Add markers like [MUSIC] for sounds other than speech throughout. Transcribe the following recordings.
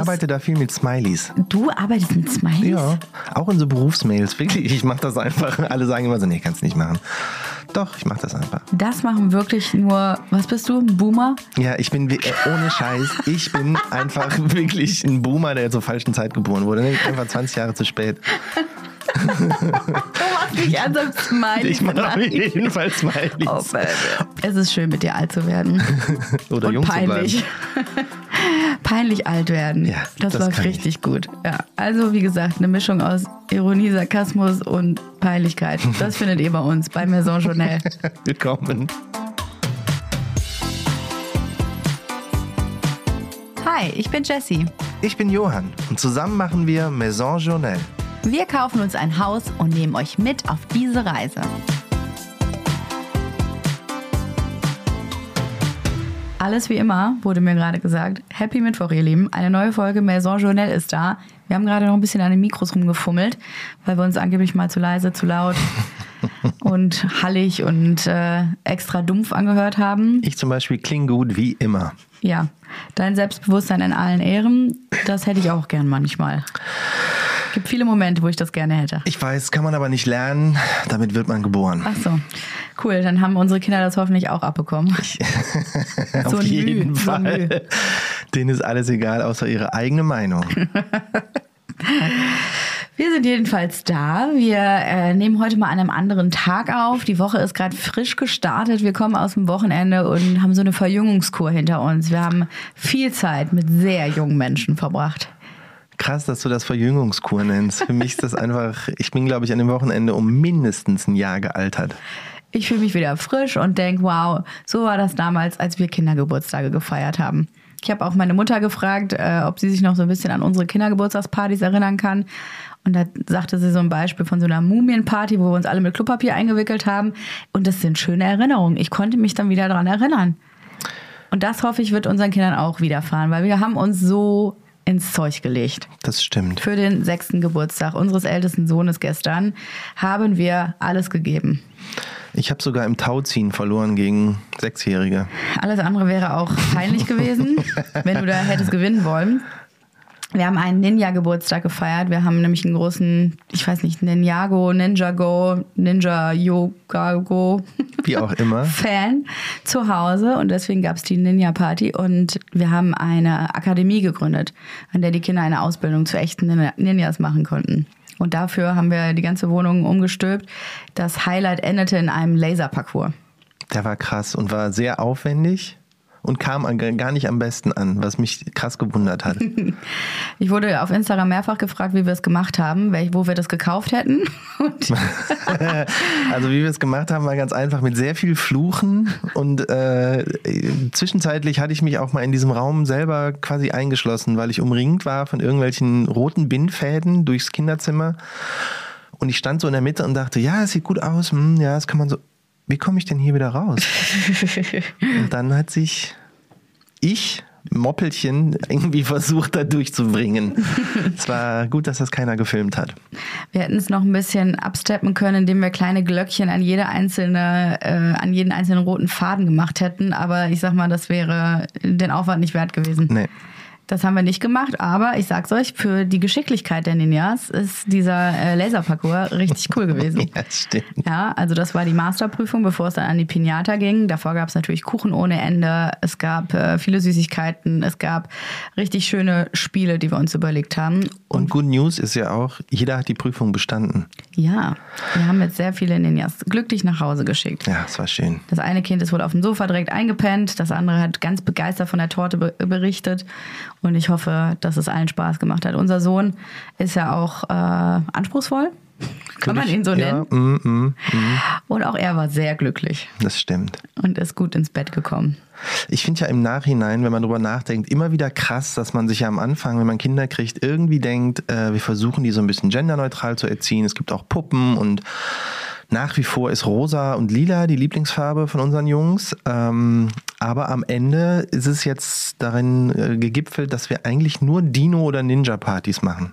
arbeite da viel mit Smileys. Du arbeitest mit Smileys? Ja, auch in so Berufsmails. Wirklich, ich mache das einfach. Alle sagen immer so, nee, kannst nicht machen. Doch, ich mache das einfach. Das machen wirklich nur, was bist du, ein Boomer? Ja, ich bin wie- äh, ohne Scheiß. Ich bin einfach wirklich ein Boomer, der zur falschen Zeit geboren wurde. Ne? Einfach 20 Jahre zu spät. Du machst nicht ernsthaft Smileys. Ich mache auf Nein. jeden Fall Smileys. Oh, Baby. Es ist schön, mit dir alt zu werden. [LAUGHS] Oder Und jung peinlich. zu bleiben. [LAUGHS] peinlich alt werden. Ja, das, das läuft kann ich. richtig gut. Ja. Also, wie gesagt, eine Mischung aus Ironie, Sarkasmus und Peinlichkeit. Das findet ihr bei uns, bei Maison Journal. [LAUGHS] Willkommen. Hi, ich bin Jessie. Ich bin Johann und zusammen machen wir Maison Journal. Wir kaufen uns ein Haus und nehmen euch mit auf diese Reise. Alles wie immer, wurde mir gerade gesagt. Happy Mittwoch, ihr Lieben. Eine neue Folge Maison Journal ist da. Wir haben gerade noch ein bisschen an den Mikros rumgefummelt, weil wir uns angeblich mal zu leise, zu laut [LAUGHS] und hallig und äh, extra dumpf angehört haben. Ich zum Beispiel klinge gut wie immer. Ja, dein Selbstbewusstsein in allen Ehren, das hätte ich auch gern manchmal. Gibt viele Momente, wo ich das gerne hätte. Ich weiß, kann man aber nicht lernen. Damit wird man geboren. Ach so, cool. Dann haben unsere Kinder das hoffentlich auch abbekommen. [LAUGHS] Auf ein jeden so Mühe. Fall. Denen ist alles egal, außer ihre eigene Meinung. [LAUGHS] Wir sind jedenfalls da. Wir äh, nehmen heute mal an einem anderen Tag auf. Die Woche ist gerade frisch gestartet. Wir kommen aus dem Wochenende und haben so eine Verjüngungskur hinter uns. Wir haben viel Zeit mit sehr jungen Menschen verbracht. Krass, dass du das Verjüngungskur nennst. Für mich ist das einfach, ich bin, glaube ich, an dem Wochenende um mindestens ein Jahr gealtert. Ich fühle mich wieder frisch und denke, wow, so war das damals, als wir Kindergeburtstage gefeiert haben. Ich habe auch meine Mutter gefragt, äh, ob sie sich noch so ein bisschen an unsere Kindergeburtstagspartys erinnern kann. Und da sagte sie so ein Beispiel von so einer Mumienparty, wo wir uns alle mit Klopapier eingewickelt haben. Und das sind schöne Erinnerungen. Ich konnte mich dann wieder daran erinnern. Und das hoffe ich, wird unseren Kindern auch widerfahren, weil wir haben uns so ins Zeug gelegt. Das stimmt. Für den sechsten Geburtstag unseres ältesten Sohnes gestern haben wir alles gegeben. Ich habe sogar im Tauziehen verloren gegen Sechsjährige. Alles andere wäre auch peinlich gewesen, [LAUGHS] wenn du da hättest gewinnen wollen. Wir haben einen Ninja-Geburtstag gefeiert. Wir haben nämlich einen großen, ich weiß nicht, Ninjago, Ninjago, Ninja Yoga Go [LAUGHS] Wie auch immer. Fan zu Hause und deswegen gab es die Ninja-Party und wir haben eine Akademie gegründet, an der die Kinder eine Ausbildung zu echten Nin- Ninjas machen konnten. Und dafür haben wir die ganze Wohnung umgestülpt. Das Highlight endete in einem Laserparcours. Der war krass und war sehr aufwendig und kam gar nicht am besten an, was mich krass gewundert hat. [LAUGHS] Ich wurde auf Instagram mehrfach gefragt, wie wir es gemacht haben, wo wir das gekauft hätten. [LAUGHS] [LAUGHS] Also wie wir es gemacht haben, war ganz einfach mit sehr viel Fluchen und äh, zwischenzeitlich hatte ich mich auch mal in diesem Raum selber quasi eingeschlossen, weil ich umringt war von irgendwelchen roten Bindfäden durchs Kinderzimmer und ich stand so in der Mitte und dachte, ja, es sieht gut aus, hm, ja, das kann man so. Wie komme ich denn hier wieder raus? [LAUGHS] und dann hat sich ich Moppelchen irgendwie versucht, da durchzubringen. es war gut, dass das keiner gefilmt hat. wir hätten es noch ein bisschen absteppen können, indem wir kleine Glöckchen an jede einzelne, äh, an jeden einzelnen roten Faden gemacht hätten. Aber ich sag mal, das wäre den Aufwand nicht wert gewesen. Nee. Das haben wir nicht gemacht, aber ich sag's euch, für die Geschicklichkeit der Ninjas ist dieser äh, Laserparcours richtig cool gewesen. [LAUGHS] Ja, stimmt. Ja, also das war die Masterprüfung, bevor es dann an die Pinata ging. Davor gab es natürlich Kuchen ohne Ende. Es gab äh, viele Süßigkeiten. Es gab richtig schöne Spiele, die wir uns überlegt haben. Und Good News ist ja auch, jeder hat die Prüfung bestanden. Ja, wir haben jetzt sehr viele Ninjas glücklich nach Hause geschickt. Ja, es war schön. Das eine Kind ist wohl auf dem Sofa direkt eingepennt, das andere hat ganz begeistert von der Torte be berichtet und ich hoffe, dass es allen Spaß gemacht hat. Unser Sohn ist ja auch äh, anspruchsvoll, kann man ihn so nennen. Ja, mm, mm, Und auch er war sehr glücklich das stimmt. und ist gut ins Bett gekommen. Ich finde ja im Nachhinein, wenn man drüber nachdenkt, immer wieder krass, dass man sich ja am Anfang, wenn man Kinder kriegt, irgendwie denkt, äh, wir versuchen die so ein bisschen genderneutral zu erziehen. Es gibt auch Puppen und nach wie vor ist rosa und lila die Lieblingsfarbe von unseren Jungs. Ähm, aber am Ende ist es jetzt darin äh, gegipfelt, dass wir eigentlich nur Dino- oder Ninja-Partys machen.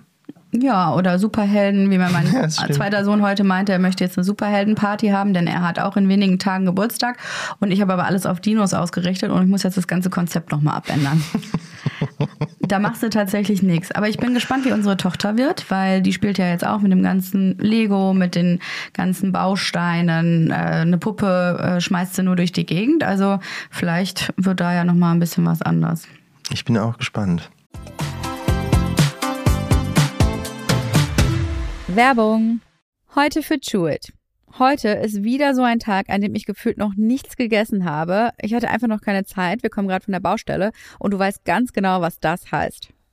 Ja, oder Superhelden, wie mein [LAUGHS] Ja, zweiter Sohn heute meinte, er möchte jetzt eine Superheldenparty haben, denn er hat auch in wenigen Tagen Geburtstag. Und ich habe aber alles auf Dinos ausgerichtet und ich muss jetzt das ganze Konzept nochmal abändern. [LAUGHS] Da machst du tatsächlich nichts. Aber ich bin gespannt, wie unsere Tochter wird, weil die spielt ja jetzt auch mit dem ganzen Lego, mit den ganzen Bausteinen. Äh, eine Puppe äh, schmeißt sie nur durch die Gegend. Also vielleicht wird da ja nochmal ein bisschen was anders. Ich bin auch gespannt. Werbung. Heute für Chewit. Heute ist wieder so ein Tag, an dem ich gefühlt noch nichts gegessen habe. Ich hatte einfach noch keine Zeit. Wir kommen gerade von der Baustelle und du weißt ganz genau, was das heißt.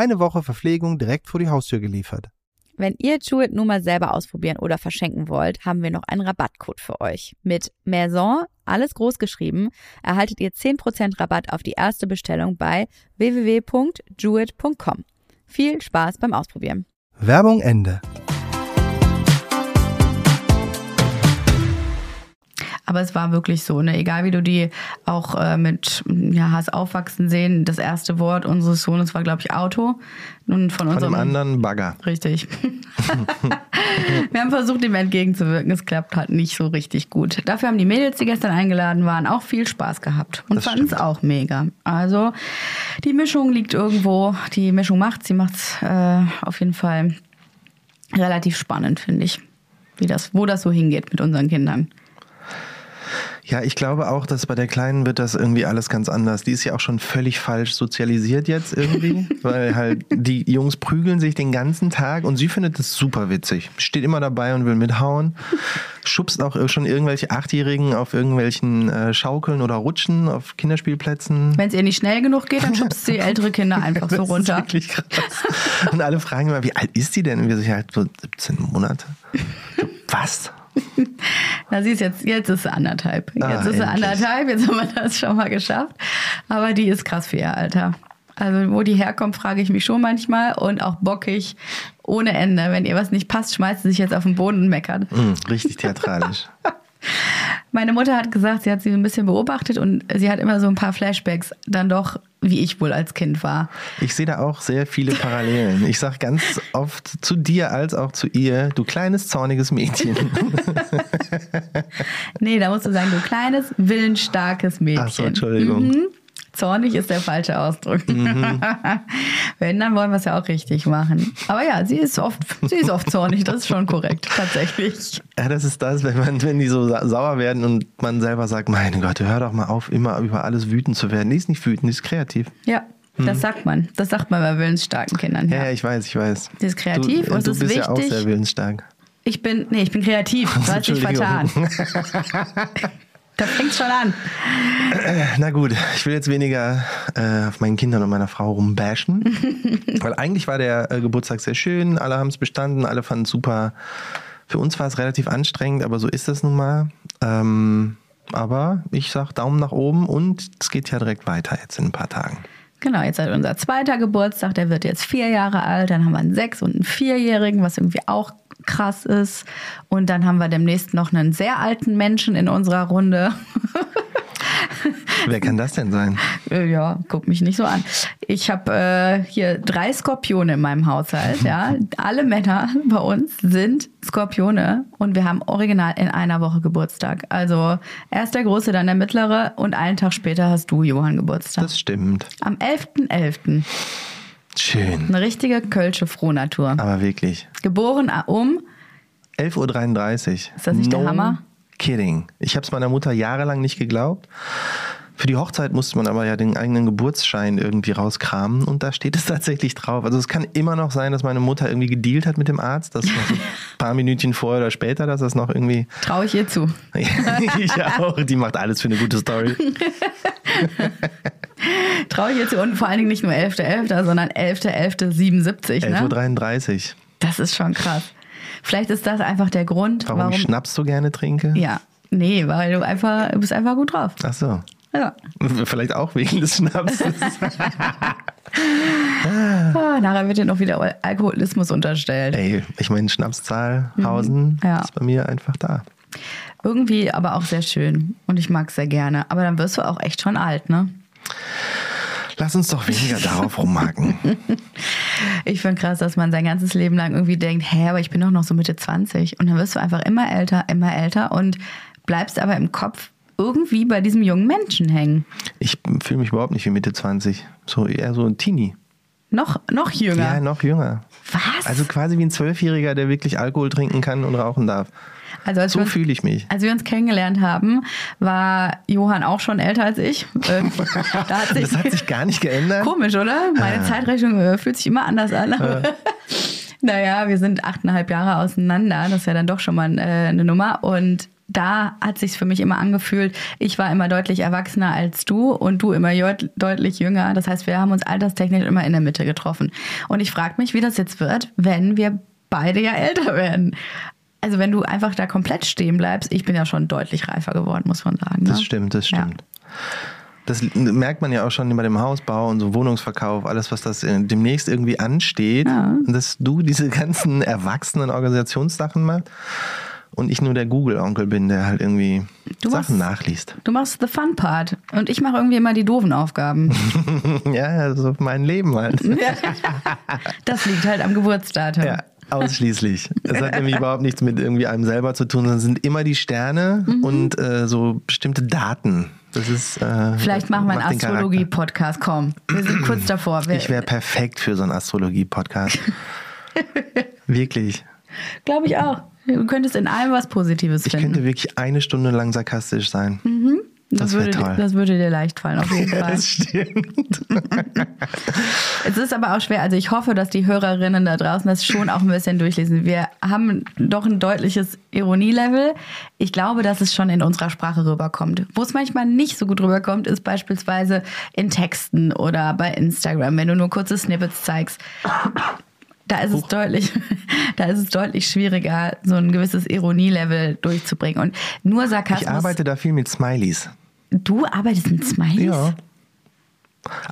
Eine Woche Verpflegung direkt vor die Haustür geliefert. Wenn ihr Jewett nun mal selber ausprobieren oder verschenken wollt, haben wir noch einen Rabattcode für euch. Mit Maison, alles groß geschrieben, erhaltet ihr 10% Rabatt auf die erste Bestellung bei www.jewett.com. Viel Spaß beim Ausprobieren. Werbung Ende. Aber es war wirklich so, ne? Egal wie du die auch äh, mit ja, hast aufwachsen sehen, das erste Wort unseres Sohnes war, glaube ich, Auto. Und von, von unserem dem anderen Bagger. Richtig. [LAUGHS] Wir haben versucht, ihm entgegenzuwirken. Es klappt halt nicht so richtig gut. Dafür haben die Mädels, die gestern eingeladen waren, auch viel Spaß gehabt und fanden es auch mega. Also die Mischung liegt irgendwo. Die Mischung macht, sie macht es äh, auf jeden Fall relativ spannend, finde ich, wie das, wo das so hingeht mit unseren Kindern. Ja, ich glaube auch, dass bei der Kleinen wird das irgendwie alles ganz anders. Die ist ja auch schon völlig falsch sozialisiert jetzt irgendwie, [LAUGHS] weil halt die Jungs prügeln sich den ganzen Tag und sie findet das super witzig. Steht immer dabei und will mithauen. Schubst auch schon irgendwelche Achtjährigen auf irgendwelchen äh, Schaukeln oder Rutschen auf Kinderspielplätzen. Wenn es ihr nicht schnell genug geht, dann schubst sie [LAUGHS] ältere Kinder einfach so runter. Das ist wirklich krass. Und alle fragen immer, wie alt ist die denn? Und wir sagen halt so 17 Monate. [LAUGHS] Was? [LAUGHS] Na, sie ist jetzt, jetzt ist sie anderthalb. Jetzt ah, ist sie anderthalb, jetzt haben wir das schon mal geschafft. Aber die ist krass für ihr Alter. Also, wo die herkommt, frage ich mich schon manchmal und auch bockig ohne Ende. Wenn ihr was nicht passt, schmeißt sie sich jetzt auf den Boden und meckert. Mm, richtig theatralisch. [LAUGHS] Meine Mutter hat gesagt, sie hat sie ein bisschen beobachtet und sie hat immer so ein paar Flashbacks dann doch, wie ich wohl als Kind war. Ich sehe da auch sehr viele Parallelen. Ich sage ganz oft zu dir als auch zu ihr, du kleines, zorniges Mädchen. [LAUGHS] nee, da musst du sagen, du kleines, willensstarkes Mädchen. Ach so, Entschuldigung. Mhm. Zornig ist der falsche Ausdruck. Mhm. [LAUGHS] Wenn, dann wollen wir es ja auch richtig machen. Aber ja, sie ist oft, sie ist oft zornig, das ist schon korrekt, tatsächlich. Ja, das ist das, wenn man, wenn die so sauer werden und man selber sagt, meine Gott, hör doch mal auf, immer über alles wütend zu werden. Die ist nicht wütend, die ist kreativ. Ja, das mhm. sagt man. Das sagt man bei willensstarken Kindern. Ja, ja ich weiß, ich weiß. Sie ist kreativ du, und du ist bist wichtig. ja auch sehr willensstark. Ich bin, nee, ich bin kreativ. Du hast dich vertan. [LAUGHS] Da fängt schon an. Na gut, ich will jetzt weniger äh, auf meinen Kindern und meiner Frau rumbashen. [LAUGHS] weil eigentlich war der äh, Geburtstag sehr schön, alle haben es bestanden, alle fanden es super. Für uns war es relativ anstrengend, aber so ist das nun mal. Ähm, aber ich sag Daumen nach oben und es geht ja direkt weiter jetzt in ein paar Tagen. Genau, jetzt hat unser zweiter Geburtstag, der wird jetzt vier Jahre alt, dann haben wir einen sechs- und einen vierjährigen, was irgendwie auch krass ist. Und dann haben wir demnächst noch einen sehr alten Menschen in unserer Runde. Wer kann das denn sein? Äh, Ja, guck mich nicht so an. Ich habe äh, hier drei Skorpione in meinem Haushalt. Ja, [LAUGHS] alle Männer bei uns sind Skorpione und wir haben original in einer Woche Geburtstag. Also erst der Große, dann der Mittlere und einen Tag später hast du Johann Geburtstag. Das stimmt. Am 11.11. Schön. Eine richtige Kölsche Frohnatur. Aber wirklich. Geboren um 11.33 Uhr. Ist das nicht der Hammer? Kidding. Ich habe es meiner Mutter jahrelang nicht geglaubt. Für die Hochzeit musste man aber ja den eigenen Geburtsschein irgendwie rauskramen und da steht es [LAUGHS] tatsächlich drauf. Also es kann immer noch sein, dass meine Mutter irgendwie gedealt hat mit dem Arzt, dass noch so ein [LAUGHS] paar Minütchen vorher oder später, dass das noch irgendwie. traue ich ihr zu. [LAUGHS] ich auch. Die macht alles für eine gute Story. Traue ich ihr zu und vor allen Dingen nicht nur 11.11., sondern 11.11.77. Ne? 11.33 Uhr. Das ist schon krass. Vielleicht ist das einfach der Grund, Warum, warum. ich Schnaps so gerne trinke? ja, nee, weil du einfach, du bist einfach gut drauf. Ach so. Ja. Vielleicht auch wegen des Schnapses. [LAUGHS] Ah, nachher wird dir noch wieder Al- Alkoholismus unterstellt. Ey, ich meine, Schnapszahlhausen Mhm. Ja. ist bei mir einfach da. Irgendwie aber auch sehr schön und ich mag es sehr gerne. Aber dann wirst du auch echt schon alt, ne? Lass uns doch weniger [LAUGHS] darauf rumhaken. Ich finde krass, dass man sein ganzes Leben lang irgendwie denkt, hä, aber ich bin doch noch so Mitte 20. Und dann wirst du einfach immer älter, immer älter und bleibst aber im Kopf irgendwie bei diesem jungen Menschen hängen. Ich fühle mich überhaupt nicht wie Mitte 20. So eher so ein Teenie. Noch, noch jünger. Ja, noch jünger. Was? Also quasi wie ein Zwölfjähriger, der wirklich Alkohol trinken kann und rauchen darf. Also als So fühle ich mich. Als wir uns kennengelernt haben, war Johann auch schon älter als ich. [LAUGHS] Ähm, da hat sich, Das hat sich gar nicht geändert. komisch, oder? Meine Zeitrechnung äh, fühlt sich immer anders an. Aber [LAUGHS] naja, wir sind achteinhalb Jahre auseinander. Das ist ja dann doch schon mal äh, eine Nummer. Und da hat sich für mich immer angefühlt, ich war immer deutlich erwachsener als du und du immer deut- deutlich jünger. Das heißt, wir haben uns alterstechnisch immer in der Mitte getroffen. Und ich frage mich, wie das jetzt wird, wenn wir beide ja älter werden. Also wenn du einfach da komplett stehen bleibst, ich bin ja schon deutlich reifer geworden, muss man sagen. Ne? Das stimmt, das Ja. stimmt. Das merkt man ja auch schon bei dem Hausbau und so Wohnungsverkauf, alles, was das äh, demnächst irgendwie ansteht, Ja. dass du diese ganzen erwachsenen Organisationssachen machst und ich nur der Google-Onkel bin, der halt irgendwie Du Sachen machst- nachliest. Du machst the fun part und ich mache irgendwie immer die doofen Aufgaben. [LAUGHS] ja, so mein Leben halt. [LAUGHS] Das liegt halt am Geburtsdatum. Ja, ausschließlich. Es hat nämlich überhaupt nichts mit irgendwie einem selber zu tun, sondern es sind immer die Sterne Mhm. und äh, so bestimmte Daten. Das ist. Äh, Vielleicht machen wir einen. Astrologie-Podcast. Komm, wir sind kurz davor. Wir, Ich wäre perfekt für so einen Astrologie-Podcast. [LAUGHS] Wirklich. Glaube ich auch. Du könntest in allem was Positives Ich finden. könnte wirklich eine Stunde lang sarkastisch sein. Das, das würde, toll. das würde dir leicht fallen, auf jeden [LAUGHS] Fall. Das stimmt. [LAUGHS] Es ist aber auch schwer. Also ich hoffe, dass die Hörerinnen da draußen das schon auch ein bisschen durchlesen. Wir haben doch ein deutliches Ironielevel. Ich glaube, dass es schon in unserer Sprache rüberkommt. Wo es manchmal nicht so gut rüberkommt, ist beispielsweise in Texten oder bei Instagram, wenn du nur kurze Snippets zeigst. Da ist es deutlich, [LAUGHS] da ist es deutlich schwieriger, so ein gewisses Ironielevel durchzubringen. Und nur Sarkasmus. Ich arbeite da viel mit Smileys. du arbeitest mit Smileys? Ja.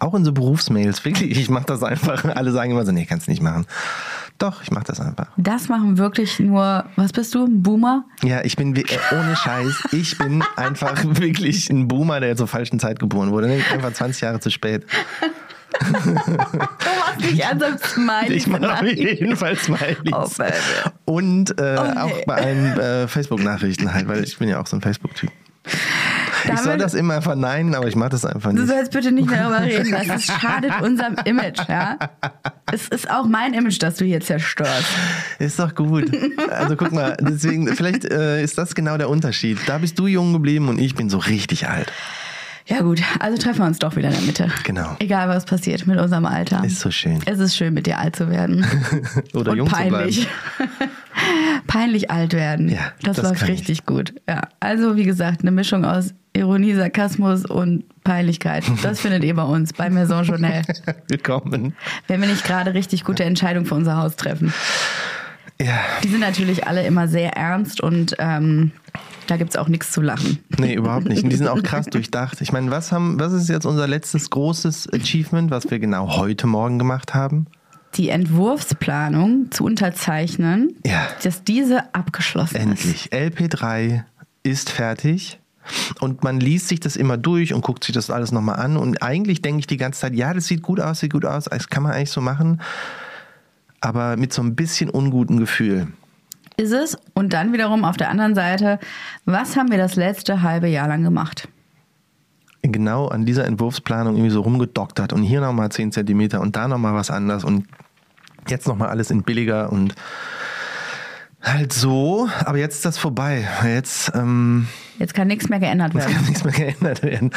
Auch in so Berufsmails. Wirklich, ich mache das einfach. Alle sagen immer so, nee, kannst nicht machen. Doch, ich mache das einfach. Das machen wirklich nur, was bist du, ein Boomer? Ja, ich bin äh, ohne Scheiß. Ich bin [LAUGHS] einfach wirklich ein Boomer, der zur falschen Zeit geboren wurde. Einfach 20 Jahre zu spät. [LAUGHS] Du machst nicht ernsthaft Smileys. Ich mache auf jeden Fall Smileys. Oh, baby. Und äh, Oh, nee. auch bei allen äh, Facebook-Nachrichten halt, weil ich bin ja auch so ein Facebook-Typ. Ich Damit- soll das immer verneinen, aber ich mache das einfach Du nicht. sollst bitte nicht mehr darüber reden. Das ist, [LAUGHS] schadet unserem Image, ja. Es ist auch mein Image, das du hier zerstörst. Ist doch gut. Also guck mal, deswegen, vielleicht äh, ist das genau der Unterschied. Da bist du jung geblieben und ich bin so richtig alt. Ja gut, also treffen wir uns doch wieder in der Mitte. Genau. Egal, was passiert mit unserem Alter. Ist so schön. es ist schön, mit dir alt zu werden. [LAUGHS] Oder Und jung peinlich. [LAUGHS] peinlich alt werden. Ja, das, das läuft kann ich. richtig gut. Ja. Also, wie gesagt, eine Mischung aus Ironie, Sarkasmus und Peinlichkeit. Das [LAUGHS] findet ihr bei uns, bei Maison Journal. zu bleiben. Willkommen. Wenn wir nicht gerade richtig gute Entscheidungen für unser Haus treffen. Ja, Die sind natürlich alle immer sehr ernst und ähm, da gibt es auch nichts zu lachen. nee, überhaupt nicht. Und die sind auch krass durchdacht. Ich meine, was, haben, was ist jetzt unser letztes großes Achievement, was wir genau heute Morgen gemacht haben? Die Entwurfsplanung zu unterzeichnen, Ja. dass diese abgeschlossen ist. Endlich. LP3 ist fertig. Und man liest sich das immer durch und guckt sich das alles nochmal an. Und eigentlich denke ich die ganze Zeit, ja, das sieht gut aus, sieht gut aus, das kann man eigentlich so machen. Aber mit so ein bisschen unguten Gefühl. Ist es? Und dann wiederum auf der anderen Seite, was haben wir das letzte halbe Jahr lang gemacht? Genau an dieser Entwurfsplanung irgendwie so rumgedoktert und hier nochmal 10 Zentimeter und da nochmal was anders und jetzt nochmal alles in billiger und halt so. Aber jetzt ist das vorbei. Jetzt, ähm, Jetzt kann nichts mehr geändert jetzt werden. kann nichts mehr geändert werden.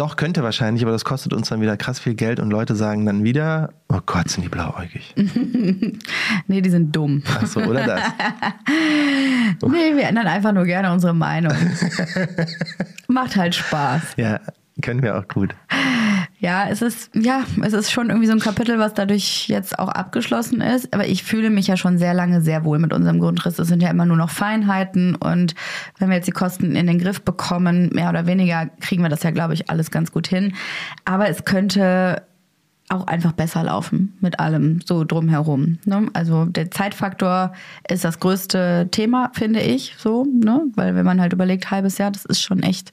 Doch, könnte wahrscheinlich, aber das kostet uns dann wieder krass viel Geld und Leute sagen dann wieder, oh Gott, sind die blauäugig. [LAUGHS] Nee, die sind dumm. Ach so, oder das? [LAUGHS] Nee, wir ändern einfach nur gerne unsere Meinung. [LAUGHS] Macht halt Spaß. Ja, können wir auch gut. Ja, es ist, ja, es ist schon irgendwie so ein Kapitel, was dadurch jetzt auch abgeschlossen ist. Aber ich fühle mich ja schon sehr lange sehr wohl mit unserem Grundriss. Es sind ja immer nur noch Feinheiten. Und wenn wir jetzt die Kosten in den Griff bekommen, mehr oder weniger, kriegen wir das ja, glaube ich, alles ganz gut hin. Aber es könnte auch einfach besser laufen mit allem so drumherum. Ne? Also der Zeitfaktor ist das größte Thema, finde ich, so, ne? Weil wenn man halt überlegt, halbes Jahr, das ist schon echt,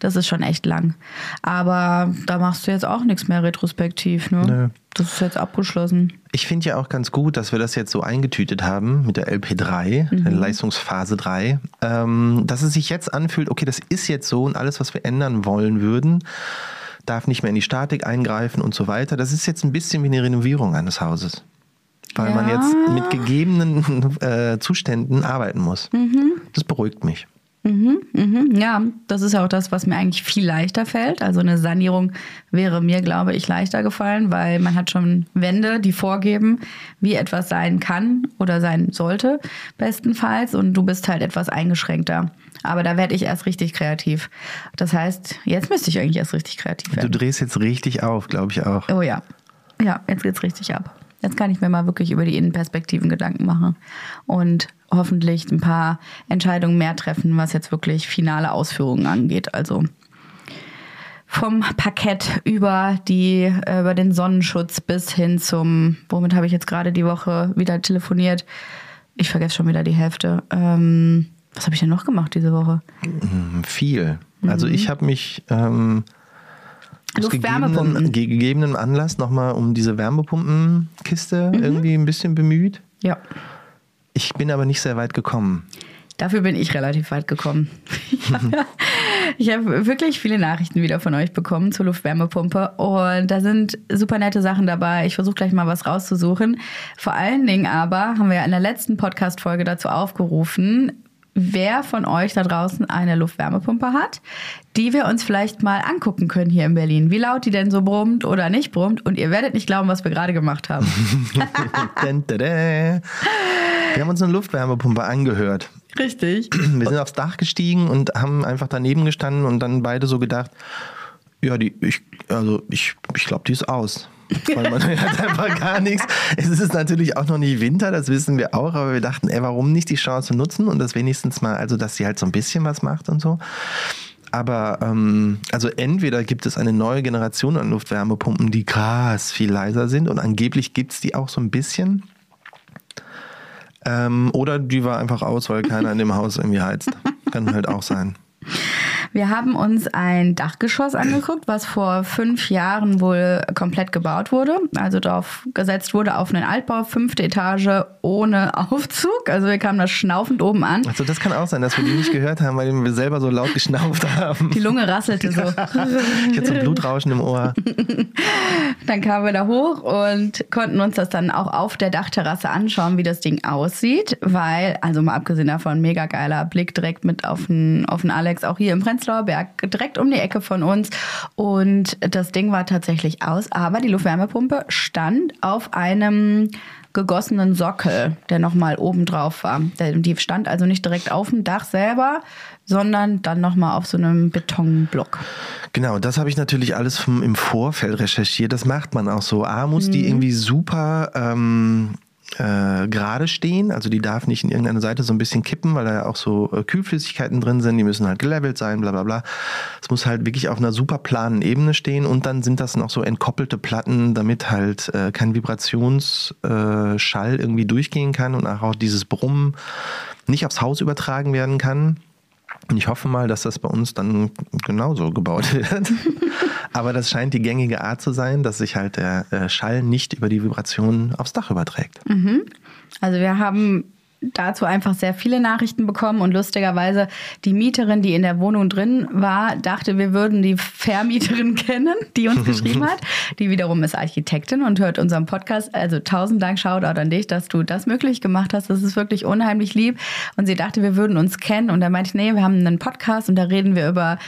das ist schon echt lang. Aber da machst du jetzt auch nichts mehr retrospektiv, ne? Nö. Das ist jetzt abgeschlossen. Ich finde ja auch ganz gut, dass wir das jetzt so eingetütet haben mit der LP3, der Leistungsphase 3, ähm, dass es sich jetzt anfühlt, okay, das ist jetzt so und alles, was wir ändern wollen würden, darf nicht mehr in die Statik eingreifen und so weiter. Das ist jetzt ein bisschen wie eine Renovierung eines Hauses. Weil man Ja. jetzt mit gegebenen [LAUGHS] äh, Zuständen arbeiten muss. Das beruhigt mich. Mhm, ja, das ist ja auch das, was mir eigentlich viel leichter fällt. Also eine Sanierung wäre mir, glaube ich, leichter gefallen, weil man hat schon Wände, die vorgeben, wie etwas sein kann oder sein sollte, bestenfalls. Und du bist halt etwas eingeschränkter. Aber da werde ich erst richtig kreativ. Das heißt, jetzt müsste ich eigentlich erst richtig kreativ Du werden. drehst jetzt richtig auf, glaube ich auch. Oh ja. Ja, jetzt geht's richtig ab. Jetzt kann ich mir mal wirklich über die Innenperspektiven Gedanken machen und hoffentlich ein paar Entscheidungen mehr treffen, was jetzt wirklich finale Ausführungen angeht. Also vom Parkett über die äh, über den Sonnenschutz bis hin zum womit habe ich jetzt gerade die Woche wieder telefoniert. Ich vergesse schon wieder die Hälfte. Ähm, was habe ich denn noch gemacht diese Woche? Hm, Viel. Also ich habe mich ähm, aus Luftwärmepumpen. gegebenem, ge- gegebenem Anlass nochmal um diese Wärmepumpenkiste irgendwie ein bisschen bemüht. Ja. Ich bin aber nicht sehr weit gekommen. Dafür bin ich relativ weit gekommen. [LAUGHS] Ich habe ich hab wirklich viele Nachrichten wieder von euch bekommen zur Luftwärmepumpe und da sind super nette Sachen dabei. Ich versuche gleich mal was rauszusuchen. Vor allen Dingen aber haben wir in der letzten Podcast-Folge dazu aufgerufen, wer von euch da draußen eine Luftwärmepumpe hat, die wir uns vielleicht mal angucken können hier in Berlin. Wie laut die denn so brummt oder nicht brummt. Und ihr werdet nicht glauben, was wir gerade gemacht haben. [LAUGHS] Wir haben uns eine Luftwärmepumpe angehört. Richtig. Wir sind aufs Dach gestiegen und haben einfach daneben gestanden und dann beide so gedacht, ja, die, ich, also ich, ich glaube, die ist aus. Weil man [LAUGHS] hört einfach gar nichts. Es ist natürlich auch noch nicht Winter, das wissen wir auch, aber wir dachten, ey, warum nicht die Chance nutzen und das wenigstens mal, also dass sie halt so ein bisschen was macht und so. Aber ähm, also entweder gibt es eine neue Generation an Luftwärmepumpen, die krass viel leiser sind und angeblich gibt es die auch so ein bisschen. Ähm, oder die war einfach aus, weil keiner in dem Haus irgendwie heizt. Kann halt auch sein. [LAUGHS] Wir haben uns ein Dachgeschoss angeguckt, was vor fünf Jahren wohl komplett gebaut wurde. Also darauf gesetzt wurde auf einen Altbau, fünfte Etage ohne Aufzug. Also wir kamen da schnaufend oben an. Also das kann auch sein, dass wir die nicht gehört haben, weil wir selber so laut geschnauft haben. Die Lunge rasselte so. Ich hatte so Blutrauschen im Ohr. [LAUGHS] Dann kamen wir da hoch und konnten uns das dann auch auf der Dachterrasse anschauen, wie das Ding aussieht. Weil, also mal abgesehen davon, mega geiler Blick direkt mit auf den, auf den Alex, auch hier im Prenzlauer Berg, direkt um die Ecke von uns. Und das Ding war tatsächlich aus, aber die Luftwärmepumpe stand auf einem gegossenen Sockel, der nochmal oben drauf war. Die stand also nicht direkt auf dem Dach selber, sondern dann nochmal auf so einem Betonblock. Genau, das habe ich natürlich alles vom, im Vorfeld recherchiert. Das macht man auch so. A, muss die irgendwie super ähm, äh, gerade stehen. Also die darf nicht in irgendeine Seite so ein bisschen kippen, weil da ja auch so äh, Kühlflüssigkeiten drin sind. Die müssen halt gelevelt sein, bla bla bla. Es muss halt wirklich auf einer super planen Ebene stehen. Und dann sind das noch so entkoppelte Platten, damit halt äh, kein Vibrationsschall äh, irgendwie durchgehen kann und auch dieses Brummen nicht aufs Haus übertragen werden kann. Und ich hoffe mal, dass das bei uns dann genauso gebaut [LAUGHS] wird. Aber das scheint die gängige Art zu sein, dass sich halt der äh, Schall nicht über die Vibration aufs Dach überträgt. Also wir haben dazu einfach sehr viele Nachrichten bekommen und lustigerweise die Mieterin, die in der Wohnung drin war, dachte, wir würden die Vermieterin [LAUGHS] kennen, die uns geschrieben hat. Die wiederum ist Architektin und hört unseren Podcast. Also tausend Dank Shoutout an dich, dass du das möglich gemacht hast. Das ist wirklich unheimlich lieb. Und sie dachte, wir würden uns kennen. Und da meinte ich, nee, wir haben einen Podcast und da reden wir über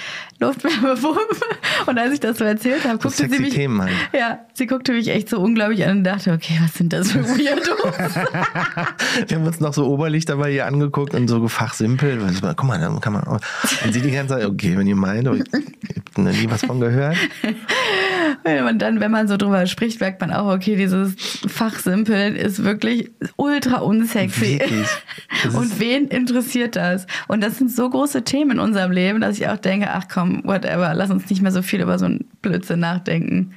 Luftwärmepumpe. [LAUGHS] Und als ich das so erzählt habe, guckte sie mich, Themen halt. ja, sie guckte mich echt so unglaublich an und dachte, okay, was sind das für [LAUGHS] Weirdos? Wir haben uns noch so Oberlicht dabei hier angeguckt und so fachsimpel. Guck mal, da kann man auch. Und sie die ganze Zeit, okay, wenn ihr meint, aber ich noch nie was von gehört. Und dann, wenn man so drüber spricht, merkt man auch, okay, dieses Fachsimpeln ist wirklich ultra unsexy. Wirklich. [LAUGHS] Und wen interessiert das? Und das sind so große Themen in unserem Leben, dass ich auch denke, ach komm, whatever, lass uns nicht mehr so viel über so einen Blödsinn nachdenken.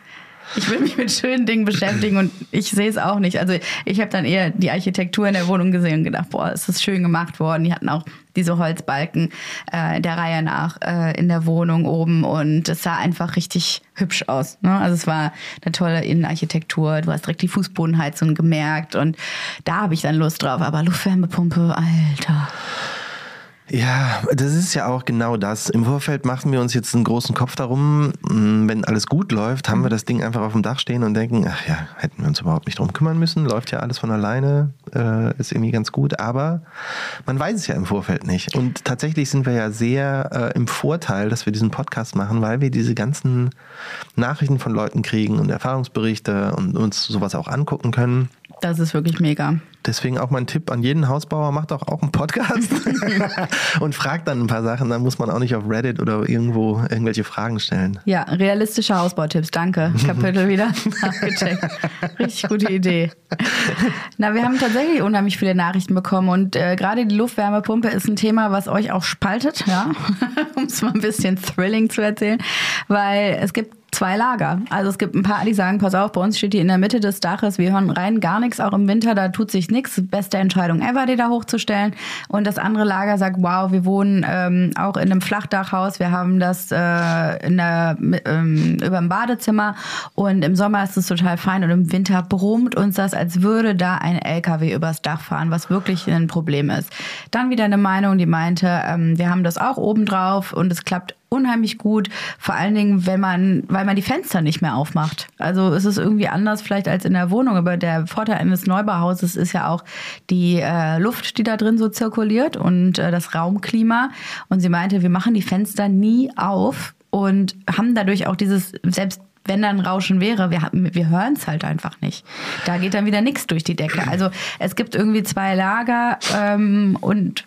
Ich will mich mit schönen Dingen beschäftigen und ich sehe es auch nicht. Also ich habe dann eher die Architektur in der Wohnung gesehen und gedacht, boah, ist das schön gemacht worden. Die hatten auch diese Holzbalken äh, der Reihe nach äh, in der Wohnung oben und es sah einfach richtig hübsch aus. Ne? Also es war eine tolle Innenarchitektur. Du hast direkt die Fußbodenheizung gemerkt und da habe ich dann Lust drauf. Aber Luftwärmepumpe, Alter. Ja, das ist ja auch genau das. Im Vorfeld machen wir uns jetzt einen großen Kopf darum. Mh, Wenn alles gut läuft, haben wir das Ding einfach auf dem Dach stehen und denken, ach ja, hätten wir uns überhaupt nicht drum kümmern müssen. Läuft ja alles von alleine, äh, ist irgendwie ganz gut. Aber man weiß es ja im Vorfeld nicht. Und tatsächlich sind wir ja sehr äh, im Vorteil, dass wir diesen Podcast machen, weil wir diese ganzen Nachrichten von Leuten kriegen und Erfahrungsberichte und uns sowas auch angucken können. Das ist wirklich mega. Deswegen auch mein Tipp an jeden Hausbauer, macht doch auch einen Podcast [LAUGHS] [LAUGHS] und fragt dann ein paar Sachen. Dann muss man auch nicht auf Reddit oder irgendwo irgendwelche Fragen stellen. Ja, realistische Hausbautipps, danke. Kapitel [LAUGHS] wieder nachgecheckt. Richtig gute Idee. Na, wir haben tatsächlich unheimlich viele Nachrichten bekommen und äh, gerade die Luftwärmepumpe ist ein Thema, was euch auch spaltet, ja, um es mal ein bisschen thrilling zu erzählen, weil es gibt zwei Lager. Also es gibt ein paar, die sagen, pass auf, bei uns steht die in der Mitte des Daches, wir hören rein gar nichts, auch im Winter, da tut sich nichts. Beste Entscheidung ever, die da hochzustellen. Und das andere Lager sagt, wow, wir wohnen ähm, auch in einem Flachdachhaus, wir haben das äh, in der, ähm, über dem Badezimmer und im Sommer ist es total fein und im Winter brummt uns das, als würde da ein LKW übers Dach fahren, was wirklich ein Problem ist. Dann wieder eine Meinung, die meinte, ähm, wir haben das auch oben drauf und es klappt unheimlich gut, vor allen Dingen, wenn man, weil man die Fenster nicht mehr aufmacht. Also es ist irgendwie anders vielleicht als in der Wohnung, aber der Vorteil eines Neubauhauses ist ja auch die äh, Luft, die da drin so zirkuliert und äh, das Raumklima. Und sie meinte, wir machen die Fenster nie auf und haben dadurch auch dieses, selbst wenn da ein Rauschen wäre, wir, wir hören es halt einfach nicht. Da geht dann wieder nichts durch die Decke. Also es gibt irgendwie zwei Lager ähm, und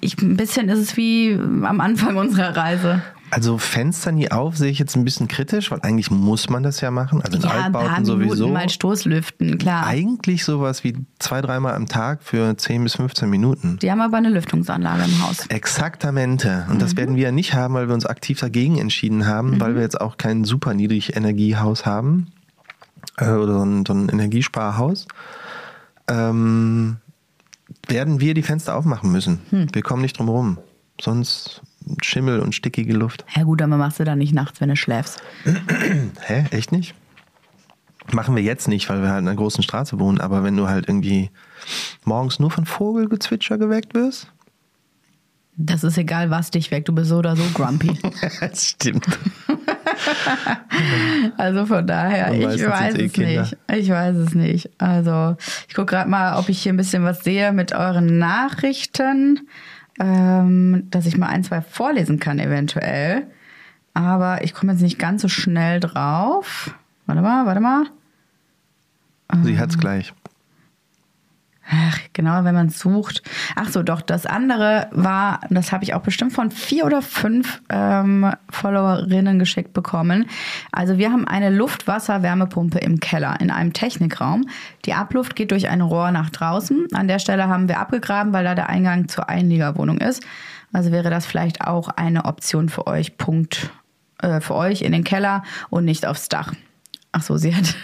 ich, ein bisschen ist es wie am Anfang unserer Reise. Also Fenster nie auf sehe ich jetzt ein bisschen kritisch, weil eigentlich muss man das ja machen. Also in Ja, ein paar Altbauten Minuten sowieso. mal Stoßlüften, klar. Eigentlich sowas wie zwei, dreimal am Tag für 10 bis 15 Minuten. Die haben aber eine Lüftungsanlage im Haus. Exaktamente. Und das werden wir ja nicht haben, weil wir uns aktiv dagegen entschieden haben, weil wir jetzt auch kein super Niedrigenergiehaus haben äh, oder so ein, so ein Energiesparhaus. Ähm, werden wir die Fenster aufmachen müssen. Wir kommen nicht drum rum. Sonst Schimmel und stickige Luft. Ja gut, aber machst du dann nicht nachts, wenn du schläfst. [CLEARS THROAT] Hä? Echt nicht? Machen wir jetzt nicht, weil wir halt in einer großen Straße wohnen, aber wenn du halt irgendwie morgens nur von Vogelgezwitscher geweckt wirst? Das ist egal, was dich weckt. Du bist so oder so grumpy. [LAUGHS] das stimmt. [LAUGHS] Also von daher, Und ich weiß eh es Kinder. nicht. Ich weiß es nicht. Also ich gucke gerade mal, ob ich hier ein bisschen was sehe mit euren Nachrichten, ähm, dass ich mal ein, zwei vorlesen kann eventuell. Aber ich komme jetzt nicht ganz so schnell drauf. Warte mal, warte mal. Sie hat's gleich. Ach, genau, wenn man sucht. Ach so, doch, das andere war, das habe ich auch bestimmt von vier oder fünf ähm, Followerinnen geschickt bekommen. Also wir haben eine Luft-Wasser-Wärmepumpe im Keller in einem Technikraum. Die Abluft geht durch ein Rohr nach draußen. An der Stelle haben wir abgegraben, weil da der Eingang zur Einliegerwohnung ist. Also wäre das vielleicht auch eine Option für euch, Punkt, äh, für euch in den Keller und nicht aufs Dach. Ach so, sie hat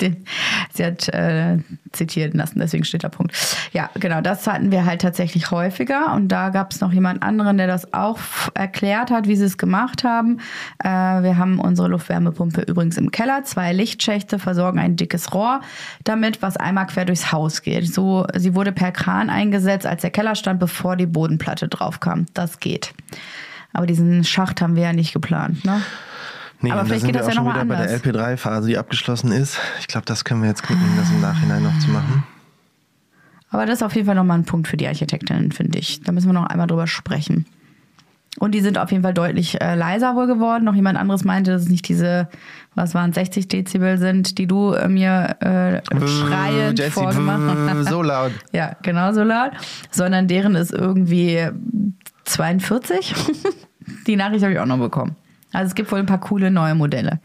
Den, sie hat äh, zitieren lassen, deswegen steht der Punkt. Ja, genau, das hatten wir halt tatsächlich häufiger. Und da gab es noch jemand anderen, der das auch erklärt hat, wie sie es gemacht haben. Äh, wir haben unsere Luftwärmepumpe übrigens im Keller. Zwei Lichtschächte versorgen ein dickes Rohr damit, was einmal quer durchs Haus geht. So, sie wurde per Kran eingesetzt, als der Keller stand, bevor die Bodenplatte drauf kam. Das geht. Aber diesen Schacht haben wir ja nicht geplant, ne? Nee, Aber und da vielleicht sind geht wir das auch ja schon noch wieder mal bei der anders. LP3-Phase, die abgeschlossen ist. Ich glaube, das können wir jetzt knicken, das im Nachhinein noch zu machen. Aber das ist auf jeden Fall nochmal ein Punkt für die Architektin, finde ich. Da müssen wir noch einmal drüber sprechen. Und die sind auf jeden Fall deutlich äh, leiser wohl geworden. Noch jemand anderes meinte, dass es nicht diese, was waren 60 Dezibel sind, die du äh, mir äh, schreiend Jessie, vorgemacht hast. so laut. [LAUGHS] Ja, genau so laut. Sondern deren ist irgendwie 42. [LAUGHS] Die Nachricht habe ich auch noch bekommen. Also es gibt wohl ein paar coole neue Modelle.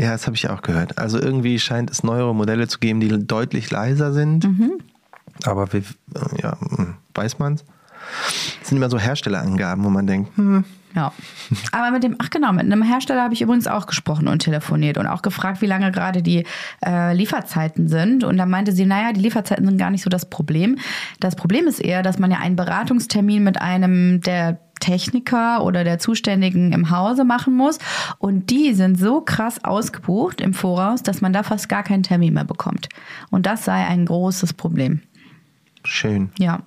Ja, das habe ich auch gehört. Also irgendwie scheint es neuere Modelle zu geben, die deutlich leiser sind. Mhm. Aber wie, äh, ja, hm, weiß man's? Das sind immer so Herstellerangaben, wo man denkt, hm, Ja. Aber mit dem, ach genau, mit einem Hersteller habe ich übrigens auch gesprochen und telefoniert und auch gefragt, wie lange gerade die äh, Lieferzeiten sind. Und da meinte sie, naja, die Lieferzeiten sind gar nicht so das Problem. Das Problem ist eher, dass man ja einen Beratungstermin mit einem der Techniker oder der Zuständigen im Hause machen muss. Und die sind so krass ausgebucht im Voraus, dass man da fast gar keinen Termin mehr bekommt. Und das sei ein großes Problem. schön. Ja.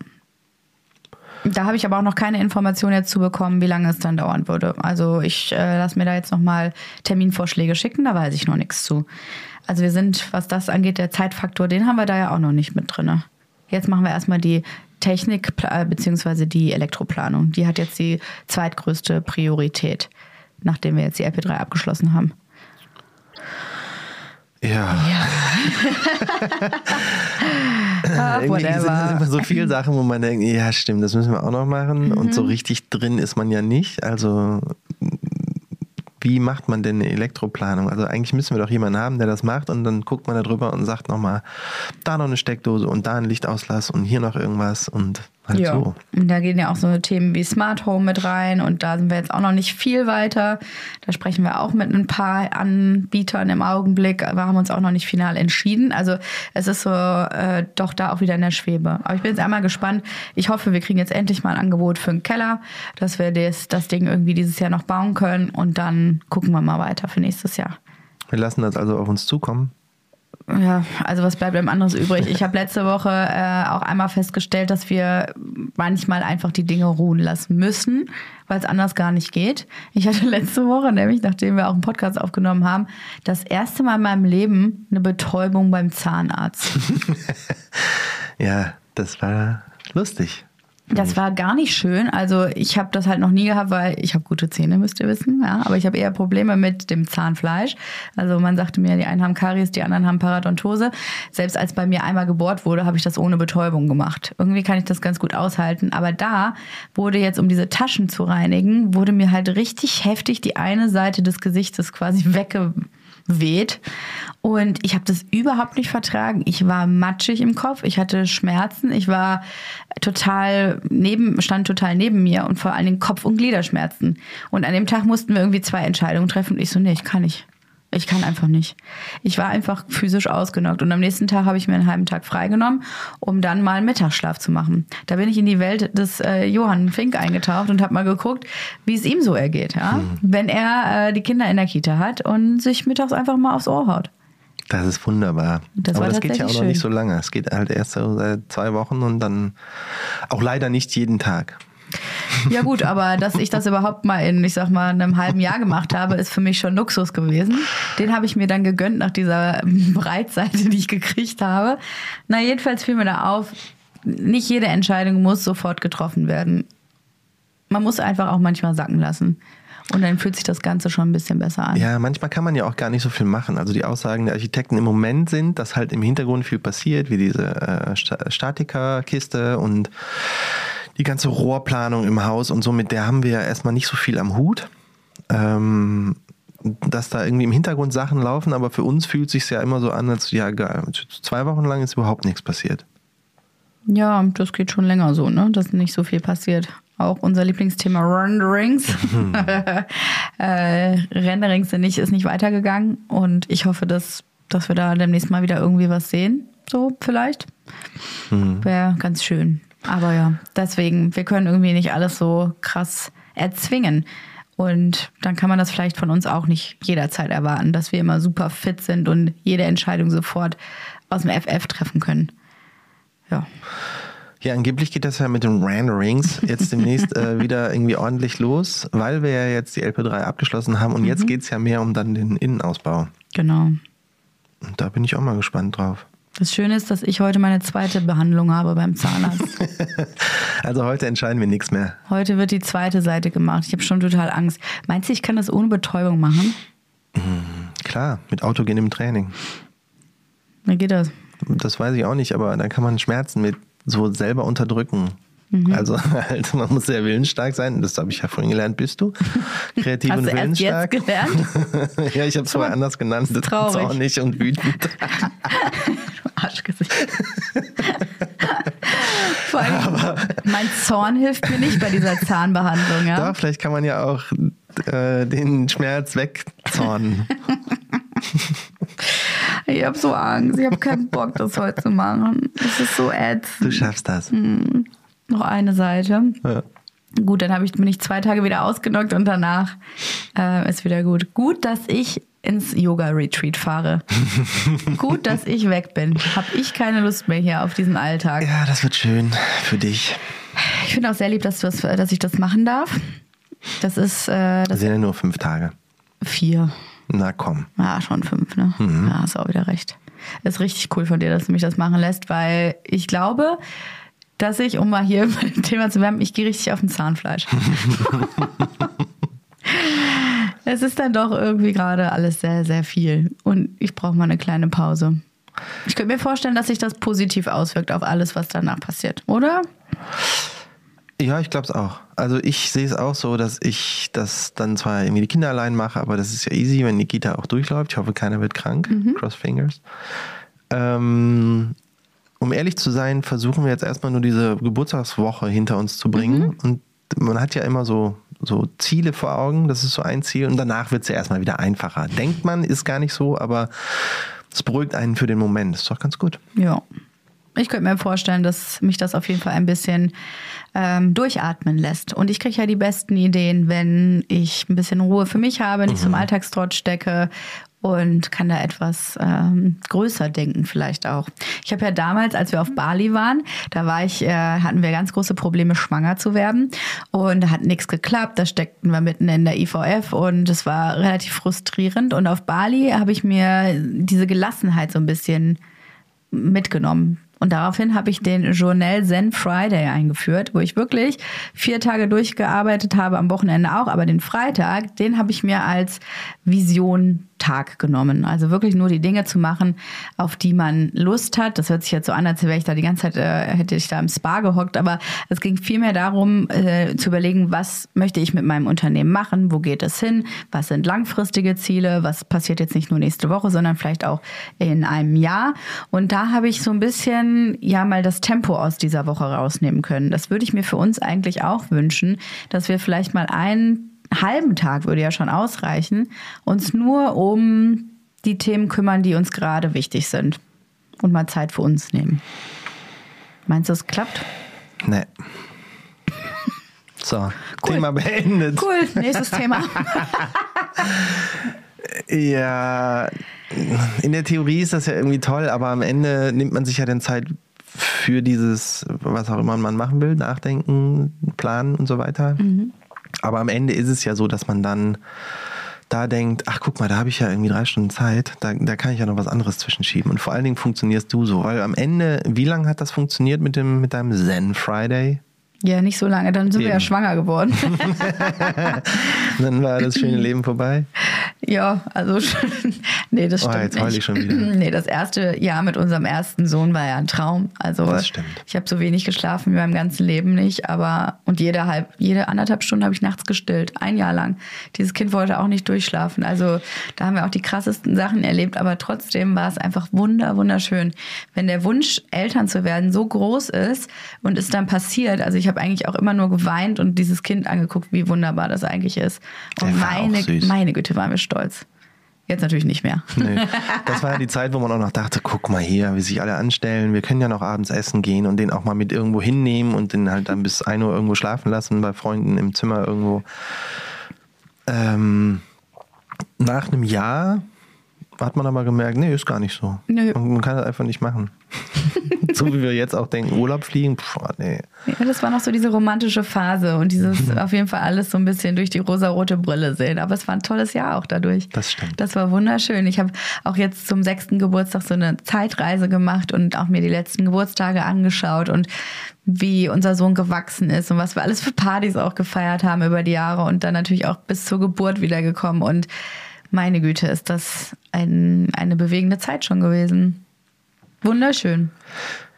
Da habe ich aber auch noch keine Information jetzt zu bekommen, wie lange es dann dauern würde. Also ich äh, lasse mir da jetzt nochmal Terminvorschläge schicken, da weiß ich noch nichts zu. Also wir sind, was das angeht, der Zeitfaktor, den haben wir da ja auch noch nicht mit drin. Jetzt machen wir erstmal die Technik äh, bzw. die Elektroplanung. Die hat jetzt die zweitgrößte Priorität, nachdem wir jetzt die LP3 abgeschlossen haben. Ja. [LAUGHS] Ah, Irgendwie sind das whatever. immer so viele Sachen, wo man denkt, ja stimmt, das müssen wir auch noch machen. Und Mhm. so richtig drin ist man ja nicht. Also wie macht man denn eine Elektroplanung? Also eigentlich müssen wir doch jemanden haben, der das macht und dann guckt man da drüber und sagt nochmal, da noch eine Steckdose und da ein Lichtauslass und hier noch irgendwas und halt Ja. so. Und da gehen ja auch so Themen wie Smart Home mit rein und da sind wir jetzt auch noch nicht viel weiter. Da sprechen wir auch mit ein paar Anbietern im Augenblick, aber haben uns auch noch nicht final entschieden. Also es ist so äh, doch da auch wieder in der Schwebe. Aber ich bin jetzt einmal gespannt. Ich hoffe, wir kriegen jetzt endlich mal ein Angebot für einen Keller, dass wir das, das Ding irgendwie dieses Jahr noch bauen können und dann gucken wir mal weiter für nächstes Jahr. Wir lassen das also auf uns zukommen. Ja, also was bleibt einem anderes übrig? Ich habe letzte Woche äh, auch einmal festgestellt, dass wir manchmal einfach die Dinge ruhen lassen müssen, weil es anders gar nicht geht. Ich hatte letzte Woche, nämlich nachdem wir auch einen Podcast aufgenommen haben, das erste Mal in meinem Leben eine Betäubung beim Zahnarzt. [LAUGHS] Ja, das war lustig. Das war gar nicht schön. Also ich habe das halt noch nie gehabt, weil ich habe gute Zähne, müsst ihr wissen. Ja, aber ich habe eher Probleme mit dem Zahnfleisch. Also man sagte mir, die einen haben Karies, die anderen haben Parodontose. Selbst als bei mir einmal gebohrt wurde, habe ich das ohne Betäubung gemacht. Irgendwie kann ich das ganz gut aushalten. Aber da wurde jetzt, um diese Taschen zu reinigen, wurde mir halt richtig heftig die eine Seite des Gesichtes quasi [LAUGHS] weggeweht. Und ich habe das überhaupt nicht vertragen. Ich war matschig im Kopf, ich hatte Schmerzen, ich war total neben, stand total neben mir und vor allen Dingen Kopf- und Gliederschmerzen. Und an dem Tag mussten wir irgendwie zwei Entscheidungen treffen. Und ich so, nee, ich kann nicht. Ich kann einfach nicht. Ich war einfach physisch ausgenockt. Und am nächsten Tag habe ich mir einen halben Tag freigenommen, um dann mal einen Mittagsschlaf zu machen. Da bin ich in die Welt des äh, Johann Fink eingetaucht und habe mal geguckt, wie es ihm so ergeht, ja? wenn er äh, die Kinder in der Kita hat und sich mittags einfach mal aufs Ohr haut. Das ist wunderbar. Das Aber das geht ja auch noch nicht schön. so lange. Es geht halt erst so seit zwei Wochen und dann auch leider nicht jeden Tag. Ja gut, aber dass ich das überhaupt mal in, ich sag mal, einem halben Jahr gemacht habe, ist für mich schon Luxus gewesen. Den habe ich mir dann gegönnt nach dieser [LAUGHS] Breitseite, die ich gekriegt habe. Na, jedenfalls fiel mir da auf, nicht jede Entscheidung muss sofort getroffen werden. Man muss einfach auch manchmal sacken lassen. Und dann fühlt sich das Ganze schon ein bisschen besser an. Ja, manchmal kann man ja auch gar nicht so viel machen. Also die Aussagen der Architekten im Moment sind, dass halt im Hintergrund viel passiert, wie diese äh, Sta- Statikerkiste und die ganze Rohrplanung im Haus und so, mit der haben wir ja erstmal nicht so viel am Hut. Ähm, dass da irgendwie im Hintergrund Sachen laufen, aber für uns fühlt sich ja immer so an, als ja, geil, zwei Wochen lang ist überhaupt nichts passiert. Ja, das geht schon länger so, ne? dass nicht so viel passiert. Auch unser Lieblingsthema Renderings. [LAUGHS] [LAUGHS] äh, Renderings sind nicht, ist nicht weitergegangen und ich hoffe, dass dass wir da demnächst mal wieder irgendwie was sehen. So vielleicht. Wäre ganz schön. Aber ja, deswegen, wir können irgendwie nicht alles so krass erzwingen. Und dann kann man das vielleicht von uns auch nicht jederzeit erwarten, dass wir immer super fit sind und jede Entscheidung sofort aus dem FF treffen können. Ja. Ja, angeblich geht das ja mit den Renderings jetzt demnächst äh, [LAUGHS] wieder irgendwie ordentlich los, weil wir ja jetzt die LP3 abgeschlossen haben und jetzt geht's ja mehr um dann den Innenausbau. Genau. Und da bin ich auch mal gespannt drauf. Das Schöne ist, dass ich heute meine zweite Behandlung habe beim Zahnarzt. [LAUGHS] Also heute entscheiden wir nichts mehr. Heute wird die zweite Seite gemacht. Ich habe schon total Angst. Meinst du, ich kann das ohne Betäubung machen? Klar, mit autogenem Training. Wie geht das? Das weiß ich auch nicht, aber da kann man Schmerzen mit so selber unterdrücken. Also [LAUGHS] halt, man muss sehr willensstark sein. Das habe ich ja vorhin gelernt. Bist du [LAUGHS] kreativ Hast und du erst willensstark? jetzt gelernt? ja, ich habe es vorher anders genannt. traurig. Zornig und wütend. Arschgesicht. [LAUGHS] Vor allem, mein Zorn hilft mir nicht bei dieser Zahnbehandlung, ja? Doch, vielleicht kann man ja auch äh, den Schmerz wegzornen. Ich habe so Angst. Ich habe keinen [LAUGHS] Bock, das heute zu machen. Das ist so ätzend. Du schaffst das. Noch eine Seite. Ja. Gut, dann habe ich, bin ich zwei Tage wieder ausgenockt und danach äh, ist wieder gut. Gut, dass ich ins Yoga-Retreat fahre. [LAUGHS] gut, dass ich weg bin. Habe ich keine Lust mehr hier auf diesen Alltag. ja, das wird schön für dich. Ich finde auch sehr lieb, dass, du das, dass ich das machen darf. Das ist äh, Das sind ja nur fünf Tage. vier. Na komm. Ja, schon fünf, ne? Ja, hast auch wieder recht. Ist richtig cool von dir, dass du mich das machen lässt, weil ich glaube, dass ich, um mal hier [LAUGHS] bei dem Thema zu werben, ich gehe richtig auf den Zahnfleisch. [LAUGHS] es ist dann doch irgendwie gerade alles sehr, sehr viel. Und ich brauche mal eine kleine Pause. Ich könnte mir vorstellen, dass sich das positiv auswirkt auf alles, was danach passiert, oder? Ja, ich glaube es auch. Also ich sehe es auch so, dass ich das dann zwar irgendwie die Kinder allein mache, aber das ist ja easy, wenn Nikita auch durchläuft. Ich hoffe, keiner wird krank. Cross fingers. Ähm, um ehrlich zu sein, versuchen wir jetzt erstmal nur diese Geburtstagswoche hinter uns zu bringen. Und man hat ja immer so, so Ziele vor Augen. Das ist so ein Ziel. Und danach wird es ja erstmal wieder einfacher. Denkt man, ist gar nicht so, aber es beruhigt einen für den Moment. ist doch ganz gut. Ja. Ich könnte mir vorstellen, dass mich das auf jeden Fall ein bisschen ähm, durchatmen lässt. Und ich kriege ja die besten Ideen, wenn ich ein bisschen Ruhe für mich habe, nicht so im Alltagstrott stecke und kann da etwas ähm, größer denken vielleicht auch. Ich habe ja damals, als wir auf Bali waren, da war ich, äh, hatten wir ganz große Probleme, schwanger zu werden und da hat nichts geklappt. Da steckten wir mitten in der IVF und es war relativ frustrierend. Und auf Bali habe ich mir diese Gelassenheit so ein bisschen mitgenommen. Und daraufhin habe ich den Journal Zen Friday eingeführt, wo ich wirklich vier Tage durchgearbeitet habe, am Wochenende auch. Aber den Freitag, den habe ich mir als Vision Tag genommen. Also wirklich nur die Dinge zu machen, auf die man Lust hat. Das hört sich jetzt so an, als wäre ich da die ganze Zeit, äh, hätte ich da im Spa gehockt. Aber es ging vielmehr darum, äh, zu überlegen, was möchte ich mit meinem Unternehmen machen? Wo geht es hin? Was sind langfristige Ziele? Was passiert jetzt nicht nur nächste Woche, sondern vielleicht auch in einem Jahr? Und da habe ich so ein bisschen, ja, mal das Tempo aus dieser Woche rausnehmen können. Das würde ich mir für uns eigentlich auch wünschen, dass wir vielleicht mal einen halben Tag würde ja schon ausreichen, uns nur um die Themen kümmern, die uns gerade wichtig sind und mal Zeit für uns nehmen. Meinst du, es klappt? Nee. So, Thema beendet. Cool, nächstes Thema. Ja, in der Theorie ist das ja irgendwie toll, aber am Ende nimmt man sich ja dann Zeit für dieses, was auch immer man machen will, nachdenken, planen und so weiter. Aber am Ende ist es ja so, dass man dann da denkt, ach guck mal, da habe ich ja irgendwie drei Stunden Zeit, da, da kann ich ja noch was anderes zwischenschieben. Und vor allen Dingen funktionierst du so, weil am Ende, wie lange hat das funktioniert mit, dem, mit deinem Zen Friday? Ja, nicht so lange, dann sind wir ja Eben. schwanger geworden. [LAUGHS] [LAUGHS] Dann war das schöne Leben vorbei. [LAUGHS] ja, also schon, nee, das Oh, stimmt jetzt heul nicht. ich schon wieder. Nee, das erste Jahr mit unserem ersten Sohn war ja ein Traum. Also Das stimmt. ich habe so wenig geschlafen wie meinem ganzen Leben nicht, aber und jede halb, jede anderthalb Stunden habe ich nachts gestillt, ein Jahr lang. Dieses Kind wollte auch nicht durchschlafen. Also da haben wir auch die krassesten Sachen erlebt, aber trotzdem war es einfach wunder, wunderschön. Wenn der Wunsch, Eltern zu werden, so groß ist und es dann passiert, also ich habe eigentlich auch immer nur geweint und dieses Kind angeguckt, wie wunderbar das eigentlich ist. Und Der war auch meine, süß. meine Güte, waren wir stolz. Jetzt natürlich nicht mehr. Nee. [LAUGHS] Das war ja die Zeit, wo man auch noch dachte, guck mal hier, wie sich alle anstellen. Wir können ja noch abends essen gehen und den auch mal mit irgendwo hinnehmen und den halt dann bis 1 Uhr irgendwo schlafen lassen bei Freunden im Zimmer irgendwo. Ähm, nach einem Jahr hat man aber gemerkt, nee, ist gar nicht so. Nö. Man kann das einfach nicht machen. [LAUGHS] so wie wir jetzt auch denken, Urlaub fliegen, pff, nee. Ja, das war noch so diese romantische Phase und dieses auf jeden Fall alles so ein bisschen durch die rosarote Brille sehen. Aber es war ein tolles Jahr auch dadurch. Das stimmt. Das war wunderschön. Ich habe auch jetzt zum sechsten Geburtstag so eine Zeitreise gemacht und auch mir die letzten Geburtstage angeschaut und wie unser Sohn gewachsen ist und was wir alles für Partys auch gefeiert haben über die Jahre und dann natürlich auch bis zur Geburt wiedergekommen. Und meine Güte, ist das ein, eine bewegende Zeit schon gewesen. Wunderschön.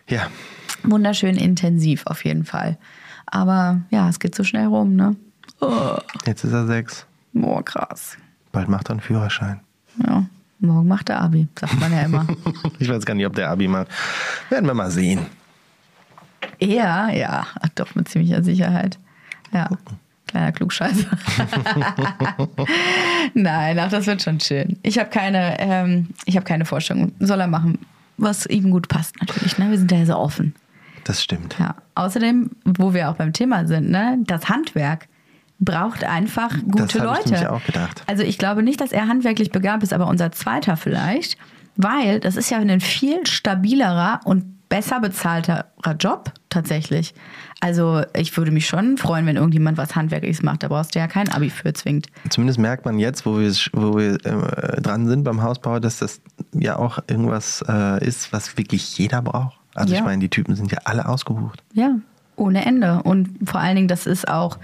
Ja, Wunderschön intensiv auf jeden Fall. Aber ja, es geht so schnell rum, ne? Oh, jetzt ist er sechs. boah, krass. Bald macht er einen Führerschein. Ja, morgen macht er Abi, sagt man ja immer. [LAUGHS] Ich weiß gar nicht, ob der Abi macht. Werden wir mal sehen. Eher, ja, doch mit ziemlicher Sicherheit. Ja, kleiner Klugscheißer. [LAUGHS] Nein, ach, das wird schon schön. Ich habe keine, ähm, ich habe keine Vorstellung. Soll er machen, was ihm gut passt natürlich. Ne? Wir sind ja so offen. Das stimmt. Ja. Außerdem, wo wir auch beim Thema sind, ne, das Handwerk braucht einfach gute Das hab ich Leute. nämlich auch gedacht. Also ich glaube nicht, dass er handwerklich begabt ist, aber unser zweiter vielleicht, weil das ist ja ein viel stabilerer und besser bezahlterer Job tatsächlich. Also ich würde mich schon freuen, wenn irgendjemand was Handwerkliches macht. Da brauchst du ja kein Abi für zwingend. Zumindest merkt man jetzt, wo wir, wo wir äh, dran sind beim Hausbau, dass das ja auch irgendwas äh, ist, was wirklich jeder braucht. Also Ja. ich meine, die Typen sind ja alle ausgebucht. Ja, ohne Ende. Und vor allen Dingen, das ist auch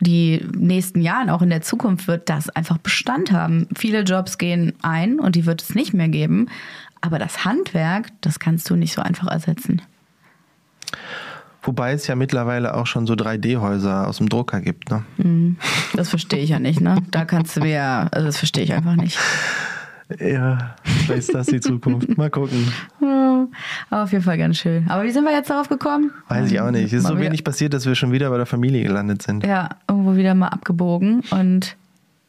die nächsten Jahren, auch in der Zukunft wird das einfach Bestand haben. Viele Jobs gehen ein und die wird es nicht mehr geben. Aber das Handwerk, das kannst du nicht so einfach ersetzen. Wobei es ja mittlerweile auch schon so 3D-Häuser aus dem Drucker gibt. Ne? Das verstehe ich ja nicht, ne? Da kannst du mir ja, also das verstehe ich einfach nicht. Ja, vielleicht ist das die Zukunft. Mal gucken. Aber auf jeden Fall ganz schön. Aber wie sind wir jetzt darauf gekommen? Weiß ich auch nicht. Es ist Mal so wenig passiert, dass wir schon wieder bei der Familie gelandet sind. Ja, irgendwo wieder mal abgebogen. Und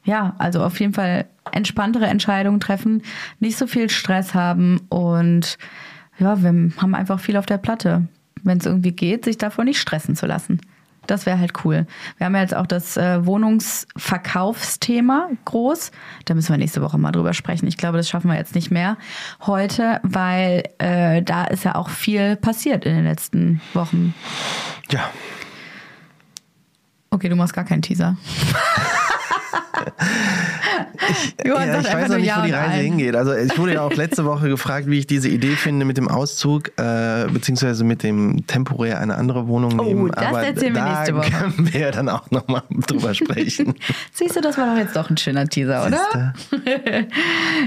ja, also auf jeden Fall entspanntere Entscheidungen treffen, nicht so viel Stress haben und ja, wir haben einfach viel auf der Platte. Wenn es irgendwie geht, sich davon nicht stressen zu lassen. Das wäre halt cool. Wir haben ja jetzt auch das äh, Wohnungsverkaufsthema groß. Da müssen wir nächste Woche mal drüber sprechen. Ich glaube, das schaffen wir jetzt nicht mehr heute, weil äh, da ist ja auch viel passiert in den letzten Wochen. Ja, Okay, du machst gar keinen Teaser. [LAUGHS] [LAUGHS] Johann ja, ich weiß noch nicht, Ja wo die Reise Nein. hingeht. Also ich wurde ja auch [LAUGHS] letzte Woche gefragt, wie ich diese Idee finde mit dem Auszug, äh, beziehungsweise mit dem temporär eine andere Wohnung Oh, nehmen. das Aber erzählen wir nächste Woche. können wir ja dann auch nochmal drüber sprechen. [LAUGHS] Siehst du, das war doch jetzt doch ein schöner Teaser, oder?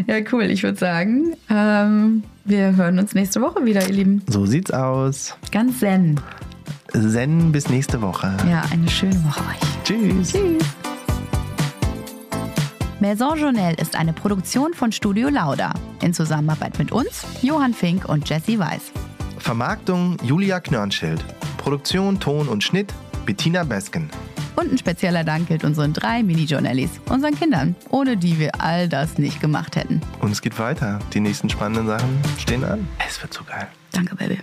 Ja, cool. Ich würde sagen, ähm, wir hören uns nächste Woche wieder, ihr Lieben. So sieht's aus. Ganz zen. Zen bis nächste Woche. Ja, eine schöne Woche euch. Tschüss. Maison Journelle ist eine Produktion von Studio Lauda. In Zusammenarbeit mit uns, Johann Fink und Jesse Weiß. Vermarktung Julia Knörnschild. Produktion, Ton und Schnitt Bettina Besken. Und ein spezieller Dank gilt unseren drei Mini-Journellis, unseren Kindern, ohne die wir all das nicht gemacht hätten. Und es geht weiter. Die nächsten spannenden Sachen stehen an. Es wird so geil. Danke, Baby.